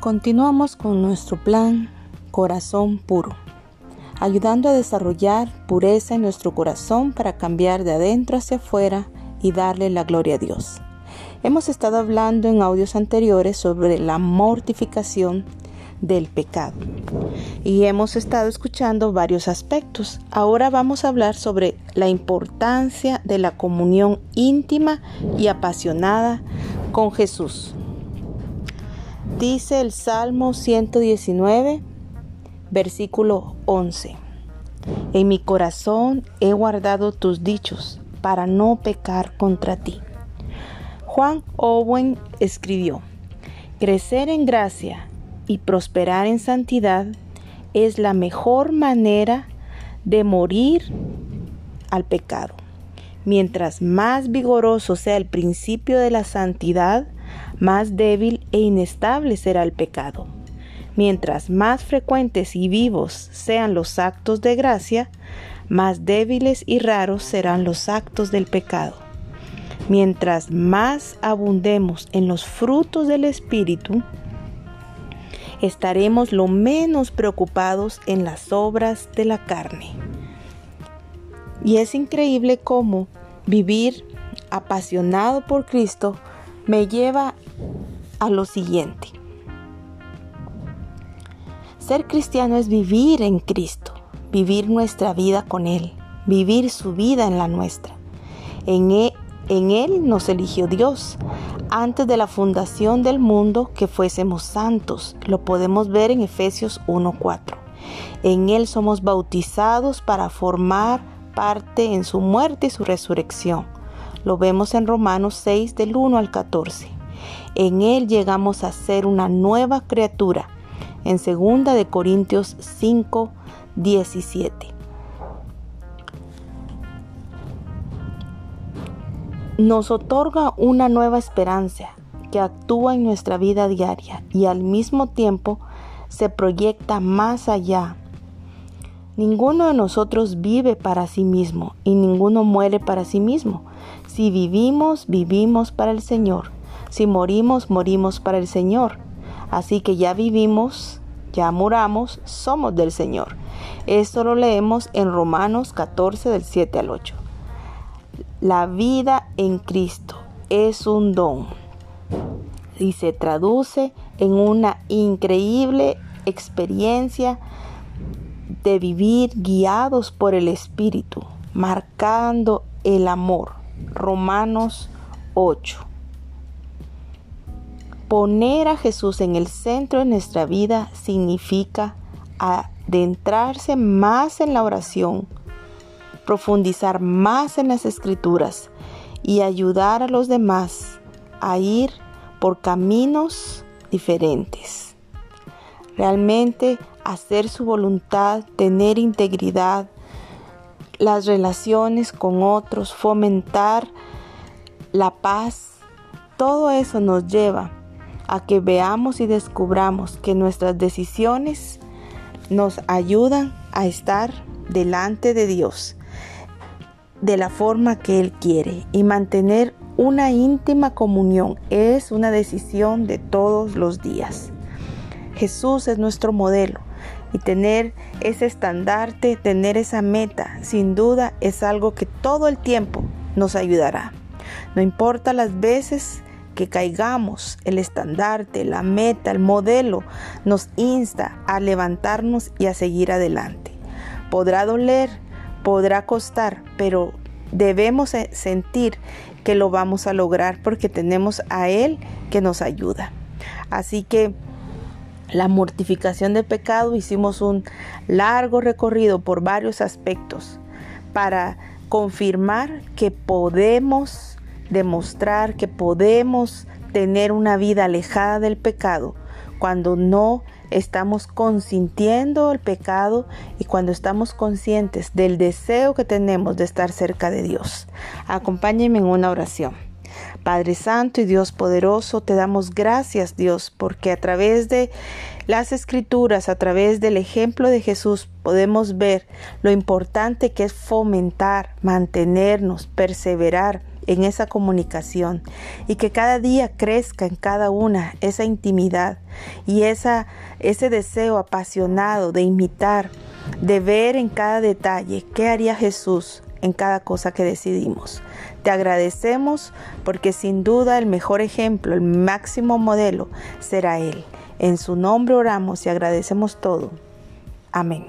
Continuamos con nuestro plan Corazón Puro, ayudando a desarrollar pureza en nuestro corazón para cambiar de adentro hacia afuera y darle la gloria a Dios. Hemos estado hablando en audios anteriores sobre la mortificación del pecado y hemos estado escuchando varios aspectos. Ahora vamos a hablar sobre la importancia de la comunión íntima y apasionada con Jesús. Dice el Salmo 119, versículo 11. En mi corazón he guardado tus dichos para no pecar contra ti. Juan Owen escribió, Crecer en gracia y prosperar en santidad es la mejor manera de morir al pecado. Mientras más vigoroso sea el principio de la santidad, más débil e inestable será el pecado. Mientras más frecuentes y vivos sean los actos de gracia, más débiles y raros serán los actos del pecado. Mientras más abundemos en los frutos del Espíritu, estaremos lo menos preocupados en las obras de la carne. Y es increíble cómo vivir apasionado por Cristo me lleva a lo siguiente. Ser cristiano es vivir en Cristo, vivir nuestra vida con Él, vivir su vida en la nuestra. En Él, en él nos eligió Dios antes de la fundación del mundo que fuésemos santos. Lo podemos ver en Efesios 1.4. En Él somos bautizados para formar parte en su muerte y su resurrección lo vemos en Romanos 6 del 1 al 14. En él llegamos a ser una nueva criatura. En 2 de Corintios 5 17. Nos otorga una nueva esperanza que actúa en nuestra vida diaria y al mismo tiempo se proyecta más allá. Ninguno de nosotros vive para sí mismo y ninguno muere para sí mismo. Si vivimos, vivimos para el Señor. Si morimos, morimos para el Señor. Así que ya vivimos, ya muramos, somos del Señor. Esto lo leemos en Romanos 14 del 7 al 8. La vida en Cristo es un don y se traduce en una increíble experiencia de vivir guiados por el Espíritu, marcando el amor. Romanos 8. Poner a Jesús en el centro de nuestra vida significa adentrarse más en la oración, profundizar más en las escrituras y ayudar a los demás a ir por caminos diferentes. Realmente hacer su voluntad, tener integridad, las relaciones con otros, fomentar la paz, todo eso nos lleva a que veamos y descubramos que nuestras decisiones nos ayudan a estar delante de Dios de la forma que Él quiere y mantener una íntima comunión es una decisión de todos los días. Jesús es nuestro modelo y tener ese estandarte, tener esa meta, sin duda es algo que todo el tiempo nos ayudará. No importa las veces que caigamos, el estandarte, la meta, el modelo nos insta a levantarnos y a seguir adelante. Podrá doler, podrá costar, pero debemos sentir que lo vamos a lograr porque tenemos a Él que nos ayuda. Así que la mortificación del pecado, hicimos un largo recorrido por varios aspectos para confirmar que podemos demostrar, que podemos tener una vida alejada del pecado cuando no estamos consintiendo el pecado y cuando estamos conscientes del deseo que tenemos de estar cerca de Dios. Acompáñenme en una oración. Padre Santo y Dios poderoso, te damos gracias Dios porque a través de las escrituras, a través del ejemplo de Jesús, podemos ver lo importante que es fomentar, mantenernos, perseverar en esa comunicación y que cada día crezca en cada una esa intimidad y esa, ese deseo apasionado de imitar, de ver en cada detalle qué haría Jesús en cada cosa que decidimos. Te agradecemos porque sin duda el mejor ejemplo, el máximo modelo será Él. En su nombre oramos y agradecemos todo. Amén.